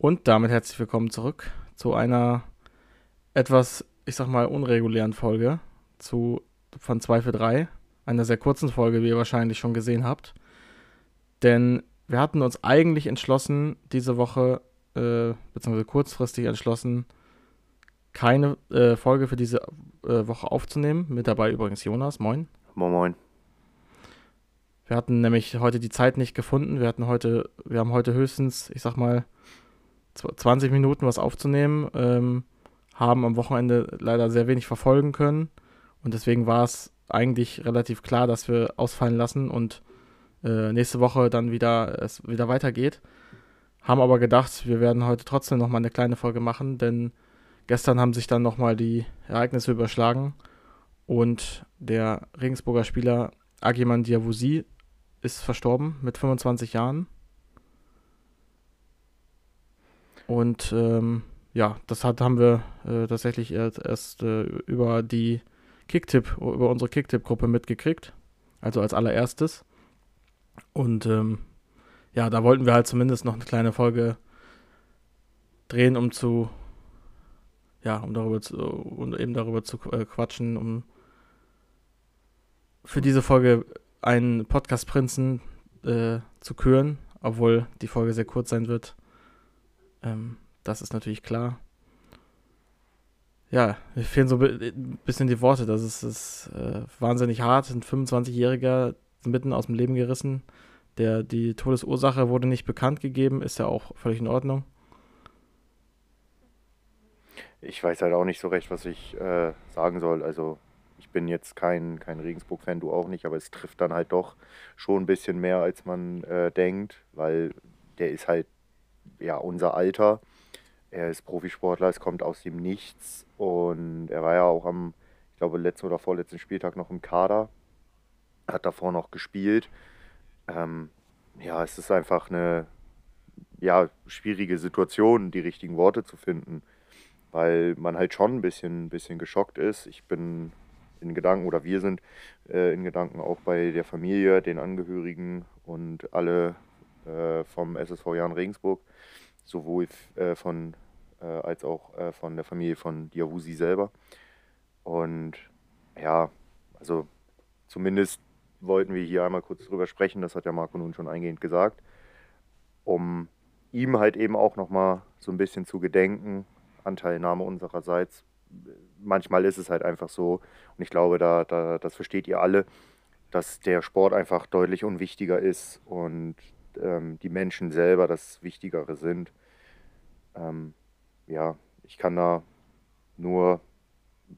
Und damit herzlich willkommen zurück zu einer etwas, ich sag mal, unregulären Folge zu, von 2 für 3. Einer sehr kurzen Folge, wie ihr wahrscheinlich schon gesehen habt. Denn wir hatten uns eigentlich entschlossen, diese Woche, äh, beziehungsweise kurzfristig entschlossen, keine äh, Folge für diese äh, Woche aufzunehmen. Mit dabei übrigens Jonas. Moin. Moin, moin. Wir hatten nämlich heute die Zeit nicht gefunden. Wir hatten heute, wir haben heute höchstens, ich sag mal, 20 Minuten was aufzunehmen, ähm, haben am Wochenende leider sehr wenig verfolgen können. Und deswegen war es eigentlich relativ klar, dass wir ausfallen lassen und äh, nächste Woche dann wieder es wieder weitergeht. Haben aber gedacht, wir werden heute trotzdem nochmal eine kleine Folge machen, denn gestern haben sich dann nochmal die Ereignisse überschlagen und der Regensburger Spieler Agiman Diawusi ist verstorben mit 25 Jahren. Und ähm, ja, das hat, haben wir äh, tatsächlich erst, erst äh, über die Kicktip, über unsere Kicktip-Gruppe mitgekriegt. Also als allererstes. Und ähm, ja, da wollten wir halt zumindest noch eine kleine Folge drehen, um zu, ja, um darüber zu, um eben darüber zu äh, quatschen, um für diese Folge einen Podcast-Prinzen äh, zu küren, obwohl die Folge sehr kurz sein wird. Ähm, das ist natürlich klar. Ja, mir fehlen so ein bisschen die Worte. Das ist, ist äh, wahnsinnig hart. Ein 25-Jähriger mitten aus dem Leben gerissen. Der, die Todesursache wurde nicht bekannt gegeben, ist ja auch völlig in Ordnung. Ich weiß halt auch nicht so recht, was ich äh, sagen soll. Also ich bin jetzt kein, kein Regensburg-Fan, du auch nicht, aber es trifft dann halt doch schon ein bisschen mehr, als man äh, denkt, weil der ist halt ja unser Alter. Er ist Profisportler, es kommt aus dem Nichts und er war ja auch am, ich glaube, letzten oder vorletzten Spieltag noch im Kader, hat davor noch gespielt. Ähm, ja, es ist einfach eine ja, schwierige Situation, die richtigen Worte zu finden, weil man halt schon ein bisschen, bisschen geschockt ist. Ich bin in Gedanken oder wir sind äh, in Gedanken auch bei der Familie, den Angehörigen und alle äh, vom SSV Jan Regensburg, sowohl äh, von äh, als auch äh, von der Familie von Diawusi selber. Und ja, also zumindest wollten wir hier einmal kurz drüber sprechen, das hat ja Marco nun schon eingehend gesagt, um ihm halt eben auch nochmal so ein bisschen zu gedenken, Anteilnahme unsererseits manchmal ist es halt einfach so, und ich glaube, da, da, das versteht ihr alle, dass der Sport einfach deutlich unwichtiger ist und ähm, die Menschen selber das Wichtigere sind. Ähm, ja, ich kann da nur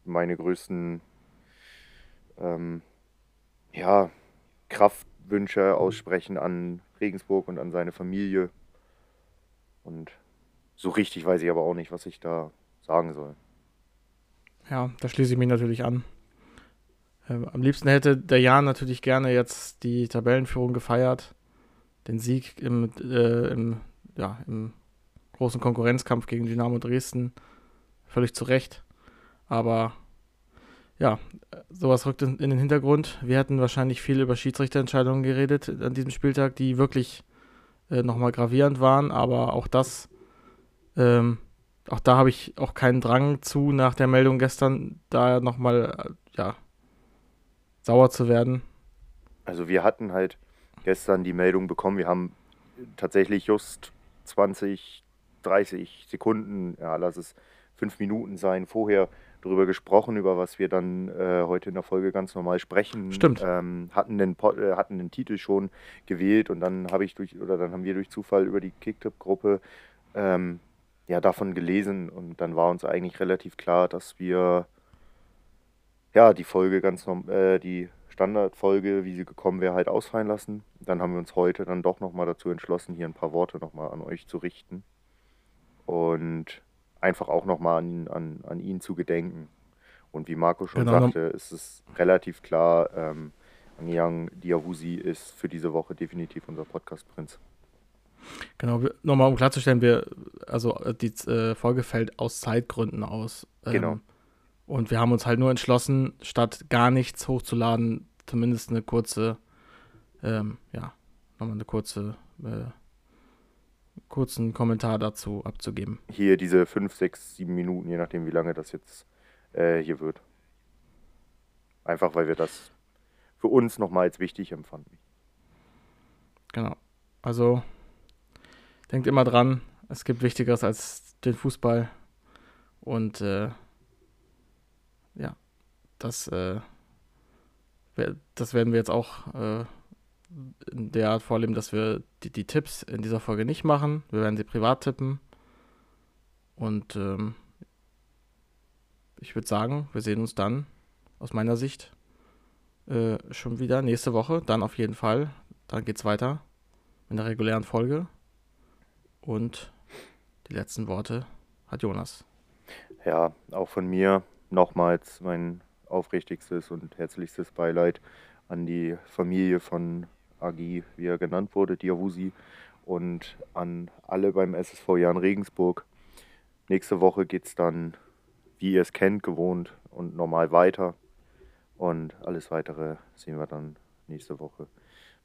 meine größten ähm, ja, Kraftwünsche aussprechen an Regensburg und an seine Familie. Und so richtig weiß ich aber auch nicht, was ich da sagen soll. Ja, da schließe ich mich natürlich an. Ähm, am liebsten hätte der Jan natürlich gerne jetzt die Tabellenführung gefeiert, den Sieg im, äh, im, ja, im großen Konkurrenzkampf gegen Dynamo Dresden. Völlig zu Recht. Aber ja, sowas rückt in, in, den Hintergrund. Wir hätten wahrscheinlich viel über Schiedsrichterentscheidungen geredet an diesem Spieltag, die wirklich äh, nochmal gravierend waren, aber auch das ähm, auch da habe ich auch keinen Drang zu, nach der Meldung gestern da nochmal, äh, ja, sauer zu werden. Also wir hatten halt gestern die Meldung bekommen, wir haben tatsächlich just 20, 30 Sekunden, ja, lass es fünf Minuten sein, vorher darüber gesprochen, über was wir dann äh, heute in der Folge ganz normal sprechen. Stimmt. Ähm, hatten, den, äh, hatten den Titel schon gewählt und dann habe ich durch, oder dann haben wir durch Zufall über die Kicktip-Gruppe ähm, ja, davon gelesen und dann war uns eigentlich relativ klar, dass wir ja die Folge ganz äh, die Standardfolge, wie sie gekommen wäre, halt ausfallen lassen. Dann haben wir uns heute dann doch nochmal dazu entschlossen, hier ein paar Worte nochmal an euch zu richten und einfach auch nochmal an, an, an ihn zu gedenken. Und wie Marco schon genau. sagte, ist es relativ klar, ähm, Yang Diawusi ist für diese Woche definitiv unser Podcast-Prinz. Genau, nochmal um klarzustellen, wir, also äh, die äh, Folge fällt aus Zeitgründen aus. Ähm, genau. Und wir haben uns halt nur entschlossen, statt gar nichts hochzuladen, zumindest eine kurze, ähm, ja, nochmal eine kurze, äh, kurzen Kommentar dazu abzugeben. Hier diese 5, 6, 7 Minuten, je nachdem, wie lange das jetzt äh, hier wird. Einfach weil wir das für uns nochmal als wichtig empfanden. Genau. Also denkt immer dran, es gibt Wichtigeres als den Fußball. Und äh, ja, das, äh, das werden wir jetzt auch äh, in der Art vorleben, dass wir die, die Tipps in dieser Folge nicht machen. Wir werden sie privat tippen. Und ähm, ich würde sagen, wir sehen uns dann aus meiner Sicht äh, schon wieder nächste Woche. Dann auf jeden Fall. Dann geht es weiter mit der regulären Folge. Und die letzten Worte hat Jonas. Ja, auch von mir nochmals mein aufrichtigstes und herzlichstes Beileid an die Familie von Agi, wie er genannt wurde, Diawusi, und an alle beim SSV Jan Regensburg. Nächste Woche geht es dann, wie ihr es kennt, gewohnt und normal weiter. Und alles weitere sehen wir dann nächste Woche.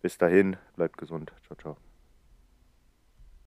Bis dahin, bleibt gesund. Ciao, ciao.